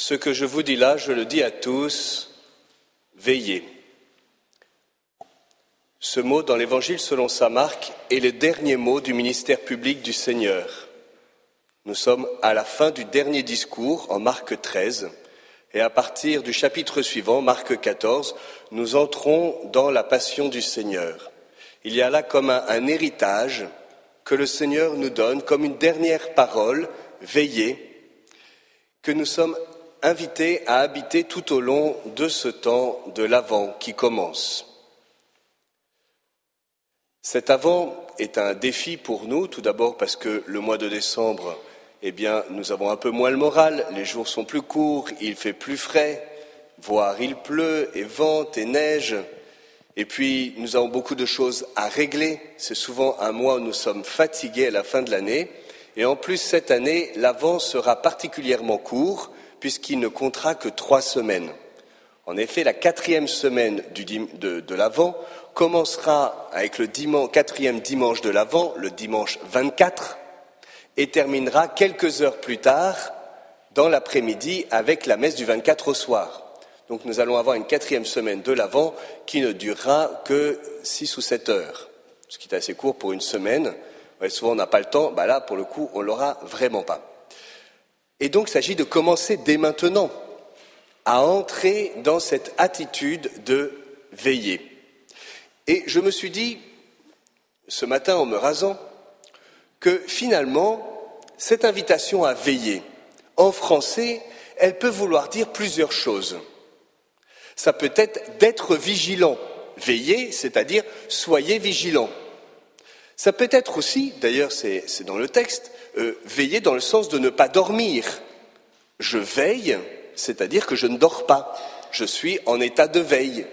Ce que je vous dis là, je le dis à tous, veillez. Ce mot dans l'Évangile selon Saint Marc est le dernier mot du ministère public du Seigneur. Nous sommes à la fin du dernier discours en Marc 13 et à partir du chapitre suivant, Marc 14, nous entrons dans la passion du Seigneur. Il y a là comme un, un héritage que le Seigneur nous donne comme une dernière parole, veillez, que nous sommes invités à habiter tout au long de ce temps de l'Avent qui commence. Cet Avant est un défi pour nous, tout d'abord parce que le mois de décembre, eh bien, nous avons un peu moins le moral, les jours sont plus courts, il fait plus frais, voire il pleut et vente et neige. Et puis, nous avons beaucoup de choses à régler. C'est souvent un mois où nous sommes fatigués à la fin de l'année. Et en plus, cette année, l'Avent sera particulièrement court puisqu'il ne comptera que trois semaines. En effet, la quatrième semaine de, l'Avent commencera avec le quatrième dimanche de l'Avent, le dimanche 24, et terminera quelques heures plus tard, dans l'après-midi, avec la messe du 24 au soir. Donc nous allons avoir une quatrième semaine de l'Avent qui ne durera que six ou sept heures, ce qui est assez court pour une semaine. souvent on n'a pas le temps, bah là pour le coup on l'aura vraiment pas. Il s'agit de commencer dès maintenant à entrer dans cette attitude de veiller. Et je me suis dit, ce matin en me rasant, que finalement, cette invitation à veiller, en français, elle peut vouloir dire plusieurs choses. Ça peut être d'être vigilant. Veiller, c'est-à-dire soyez vigilant. Ça peut être aussi, d'ailleurs c'est dans le texte, euh, veiller dans le sens de ne pas dormir. Je veille, c'est-à-dire que je ne dors pas. Je suis en état de veille.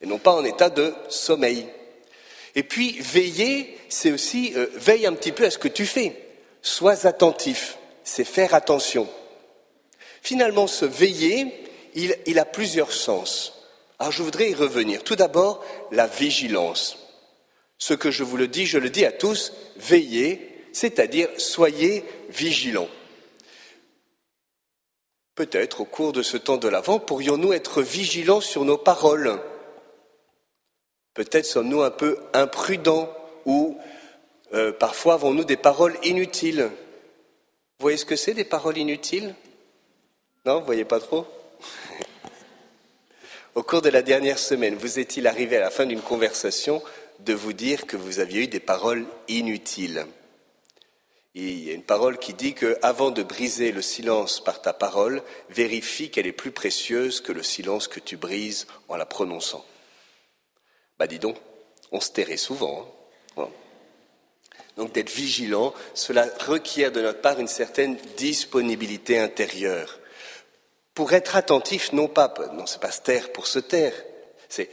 Et non pas en état de sommeil. Et puis, veiller, c'est aussi euh, veille un petit peu à ce que tu fais. Sois attentif. C'est faire attention. Finalement, ce veiller, il, il a plusieurs sens. Alors, je voudrais y revenir. Tout d'abord, la vigilance. Ce que je vous le dis, je le dis à tous, veillez, c'est-à-dire soyez vigilants. Peut-être au cours de ce temps de l'Avent, pourrions-nous être vigilants sur nos paroles. Peut-être sommes-nous un peu imprudents ou euh, parfois avons-nous des paroles inutiles. Vous voyez ce que c'est des paroles inutiles? Non, vous voyez pas trop? Au cours de la dernière semaine, vous est-il arrivé à la fin d'une conversation de vous dire que vous aviez eu des paroles inutiles? Il y a une parole qui dit que, avant de briser le silence par ta parole, vérifie qu'elle est plus précieuse que le silence que tu brises en la prononçant. Bah dis donc, on se tairait souvent. Hein. Donc d'être vigilant, cela requiert de notre part une certaine disponibilité intérieure. Pour être attentif, non pas, non, c'est pas se taire pour se taire, c'est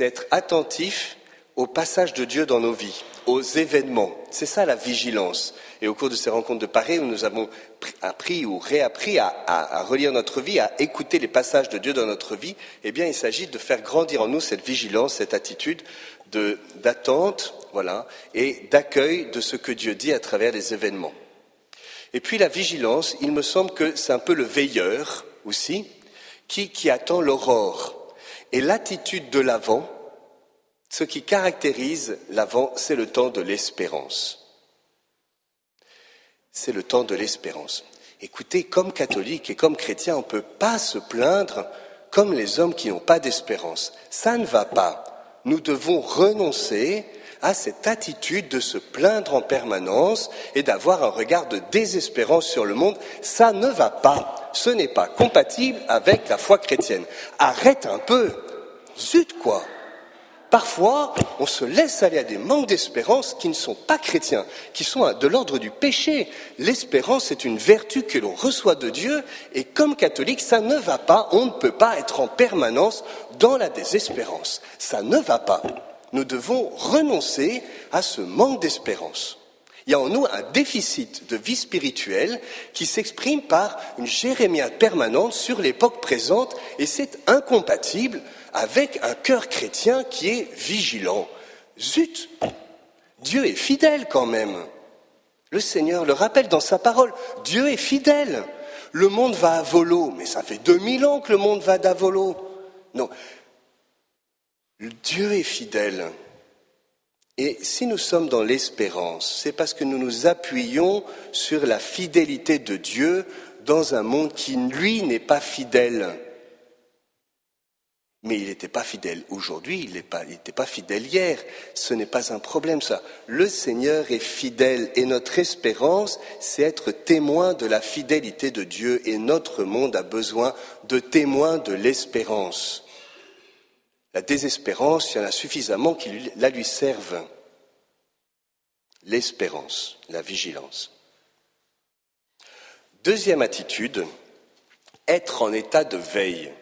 être attentif au passage de Dieu dans nos vies, aux événements. C'est ça la vigilance. Et au cours de ces rencontres de Paris, où nous avons appris ou réappris à, relire notre vie, à écouter les passages de Dieu dans notre vie, eh bien, il s'agit de faire grandir en nous cette vigilance, cette attitude d'attente, voilà, et d'accueil de ce que Dieu dit à travers les événements. Et puis la vigilance, il me semble que c'est un peu le veilleur aussi, qui, qui attend l'aurore. Et l'attitude de l'avant, ce qui caractérise l'avant, c'est le temps de l'espérance c'est le temps de l'espérance. Écoutez, comme catholique et comme chrétien, on ne peut pas se plaindre comme les hommes qui n'ont pas d'espérance. Ça ne va pas. Nous devons renoncer à cette attitude de se plaindre en permanence et d'avoir un regard de désespérance sur le monde. Ça ne va pas. Ce n'est pas compatible avec la foi chrétienne. Arrête un peu. Zut quoi. Parfois, on se laisse aller à des manques d'espérance qui ne sont pas chrétiens, qui sont de l'ordre du péché. L'espérance est une vertu que l'on reçoit de Dieu et comme catholique, ça ne va pas. On ne peut pas être en permanence dans la désespérance. Ça ne va pas. Nous devons renoncer à ce manque d'espérance. Il y a en nous un déficit de vie spirituelle qui s'exprime par une jérémiade permanente sur l'époque présente et c'est incompatible avec un cœur chrétien qui est vigilant. Zut Dieu est fidèle quand même. Le Seigneur le rappelle dans sa parole. Dieu est fidèle. le monde va à volo. Mais ça fait 2000 ans que le monde va à volo. Non. Dieu est fidèle. Et si nous sommes dans l'espérance, c'est parce que nous nous appuyons sur la fidélité de Dieu dans un monde qui, lui, n'est pas fidèle. Mais il n'était pas fidèle aujourd'hui, il n'était pas, fidèle hier. Ce n'est pas un problème, ça. Le Seigneur est fidèle et notre espérance, c'est être témoin de la fidélité de Dieu et notre monde a besoin de témoins de l'espérance. La désespérance, il y en a suffisamment qui la lui servent. L'espérance, la vigilance. Deuxième attitude, être en état de veille,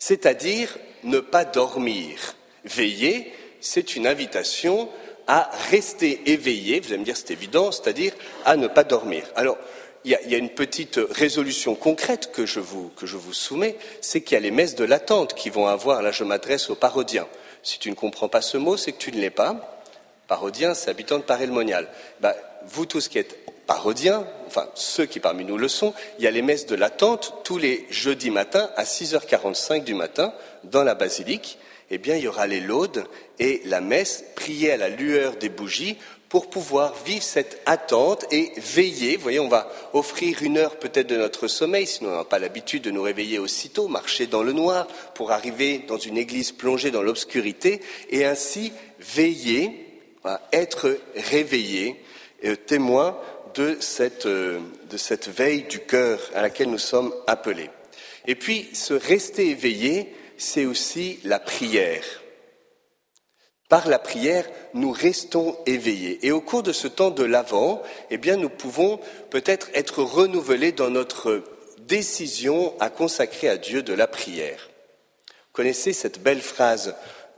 c'est-à-dire ne pas dormir. Veiller, c'est une invitation à rester éveillé, vous allez me dire c'est évident, c'est-à-dire à ne pas dormir. Alors, il y, a, une petite résolution concrète que je vous, soumets, c'est qu'il y a les messes de l'attente qui vont avoir, là je m'adresse aux parodiens. Si tu ne comprends pas ce mot, c'est que tu ne l'es pas. Parodien, c'est habitant de Paray-le-Monial. Bah, vous tous qui êtes parodiens, enfin ceux qui parmi nous le sont, il y a les messes de l'attente tous les jeudis matins à 6h45 du matin dans la basilique. Eh bien, il y aura les laudes et la messe priée à la lueur des bougies pour pouvoir vivre cette attente et veiller. Vous voyez, on va offrir une heure peut-être de notre sommeil, sinon on n'a pas l'habitude de nous réveiller aussitôt, marcher dans le noir pour arriver dans une église plongée dans l'obscurité et ainsi veiller, être réveillé, euh, témoin de cette, euh, de cette veille du cœur à laquelle nous sommes appelés. Et puis, se rester éveillé, c'est aussi la prière. Par la prière, nous restons éveillés. Et au cours de ce temps de l'Avent, eh bien, nous pouvons peut-être être renouvelés dans notre décision à consacrer à Dieu de la prière. Vous connaissez cette belle phrase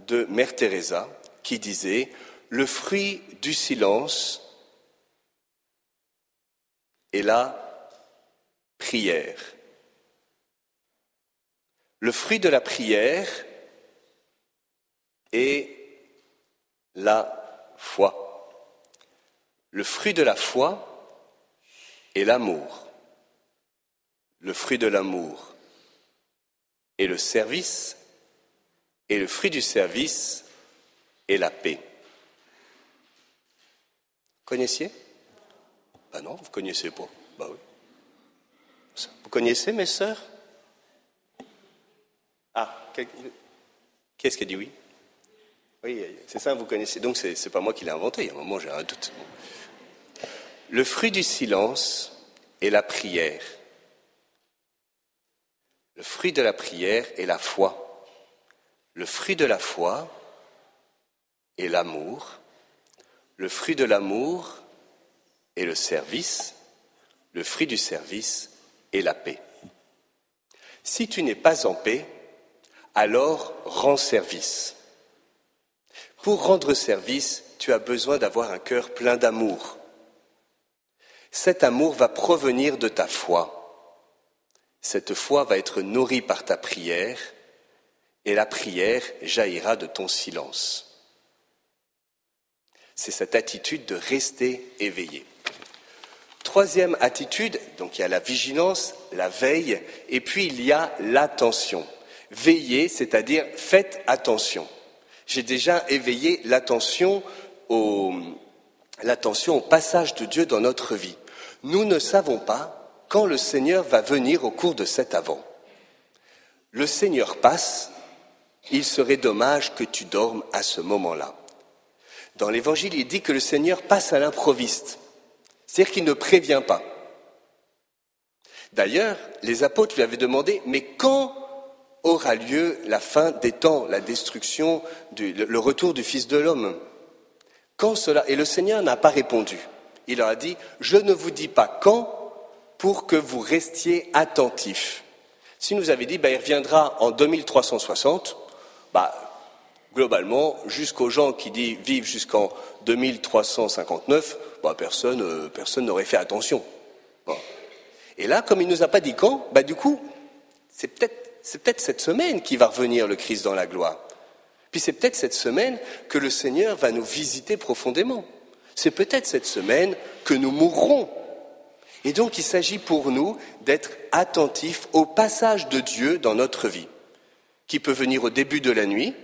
de Mère Teresa qui disait Le fruit du silence est la prière. Le fruit de la prière est la foi. Le fruit de la foi est l'amour. Le fruit de l'amour est le service. Et le fruit du service est la paix. Connaissiez? Ben non, vous ne connaissez pas. Ben oui. Vous connaissez mes sœurs? Ah, qu'est-ce qui dit oui? Oui, c'est ça, vous connaissez. Donc, ce n'est pas moi qui l'ai inventé. Il y a un moment, j'ai un doute. Le fruit du silence est la prière. Le fruit de la prière est la foi. Le fruit de la foi est l'amour. Le fruit de l'amour est le service. Le fruit du service est la paix. Si tu n'es pas en paix, alors rends service. Pour rendre service, tu as besoin d'avoir un cœur plein d'amour. Cet amour va provenir de ta foi. Cette foi va être nourrie par ta prière et la prière jaillira de ton silence. C'est cette attitude de rester éveillé. Troisième attitude, donc il y a la vigilance, la veille, et puis il y a l'attention. Veiller, c'est-à-dire faites attention j'ai déjà éveillé l'attention au, l'attention au passage de Dieu dans notre vie. Nous ne savons pas quand le Seigneur va venir au cours de cet avant. Le Seigneur passe, il serait dommage que tu dormes à ce moment-là. Dans l'Évangile, il dit que le Seigneur passe à l'improviste, c'est-à-dire qu'il ne prévient pas. D'ailleurs, les apôtres lui avaient demandé, mais quand aura lieu la fin des temps, la destruction, le retour du Fils de l'homme? Quand cela? Et le Seigneur n'a pas répondu. Il leur a dit Je ne vous dis pas quand pour que vous restiez attentifs. Si nous avait dit bah, Il reviendra en 2360, bah, globalement, jusqu'aux gens qui disent, vivent jusqu'en 2359, bah, personne euh, personne n'aurait fait attention. Et là, comme il ne nous a pas dit quand, bah, du coup, c'est peut-être c'est peut-être cette semaine qui va revenir le Christ dans la gloire. Puis c'est peut-être cette semaine que le Seigneur va nous visiter profondément. C'est peut-être cette semaine que nous mourrons. Et donc il s'agit pour nous d'être attentifs au passage de Dieu dans notre vie, qui peut venir au début de la nuit,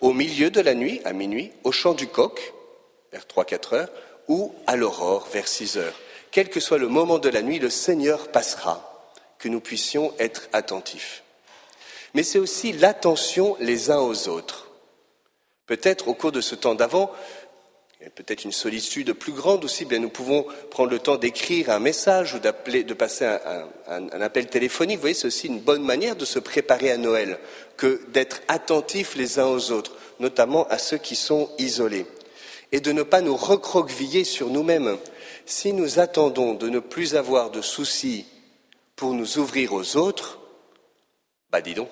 au milieu de la nuit, à minuit, au chant du coq, vers 3-4 heures, ou à l'aurore, vers 6 heures. Quel que soit le moment de la nuit, le Seigneur passera, que nous puissions être attentifs. Mais c'est aussi l'attention les uns aux autres. Peut-être au cours de ce temps d'avant, peut-être une solitude plus grande aussi, bien nous pouvons prendre le temps d'écrire un message ou d'appeler, de passer un, appel téléphonique. Vous voyez, c'est aussi une bonne manière de se préparer à Noël que d'être attentifs les uns aux autres, notamment à ceux qui sont isolés, et de ne pas nous recroqueviller sur nous-mêmes. Si nous attendons de ne plus avoir de soucis pour nous ouvrir aux autres, bah dis donc,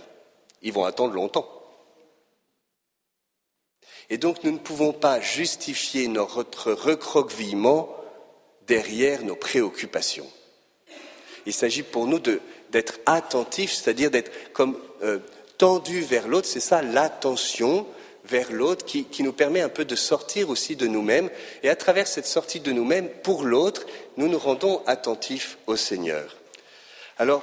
ils vont attendre longtemps. Et donc nous ne pouvons pas justifier notre recroquevillement derrière nos préoccupations. Il s'agit pour nous d'être attentifs, c'est-à-dire d'être comme euh, tendus vers l'autre, c'est ça l'attention vers l'autre qui, qui, nous permet un peu de sortir aussi de nous-mêmes. Et à travers cette sortie de nous-mêmes, pour l'autre, nous nous rendons attentifs au Seigneur. Alors,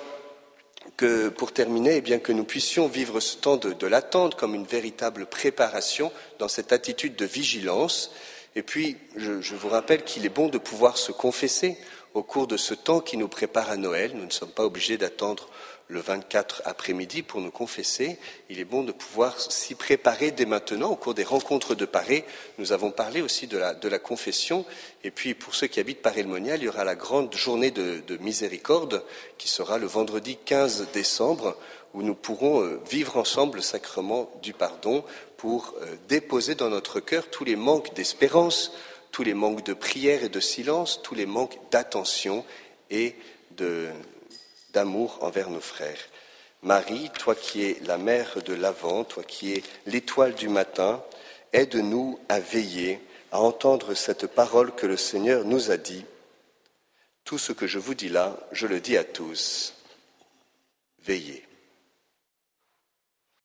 que pour terminer, eh bien que nous puissions vivre ce temps de, l'attente comme une véritable préparation dans cette attitude de vigilance. Et puis, je vous rappelle qu'il est bon de pouvoir se confesser au cours de ce temps qui nous prépare à Noël. Nous ne sommes pas obligés d'attendre le 24 après-midi pour nous confesser. Il est bon de pouvoir s'y préparer dès maintenant. Au cours des rencontres de Paris, nous avons parlé aussi de la, confession. Et puis, pour ceux qui habitent Paris-le-Monial, il y aura la grande journée de, de, miséricorde qui sera le vendredi 15 décembre où nous pourrons euh, vivre ensemble le sacrement du pardon pour euh, déposer dans notre cœur tous les manques d'espérance, tous les manques de prière et de silence, tous les manques d'attention et de, d'amour envers nos frères. Marie, toi qui es la mère de l'Avent, toi qui es l'étoile du matin, aide-nous à veiller, à entendre cette parole que le Seigneur nous a dit. Tout ce que je vous dis là, je le dis à tous. Veillez.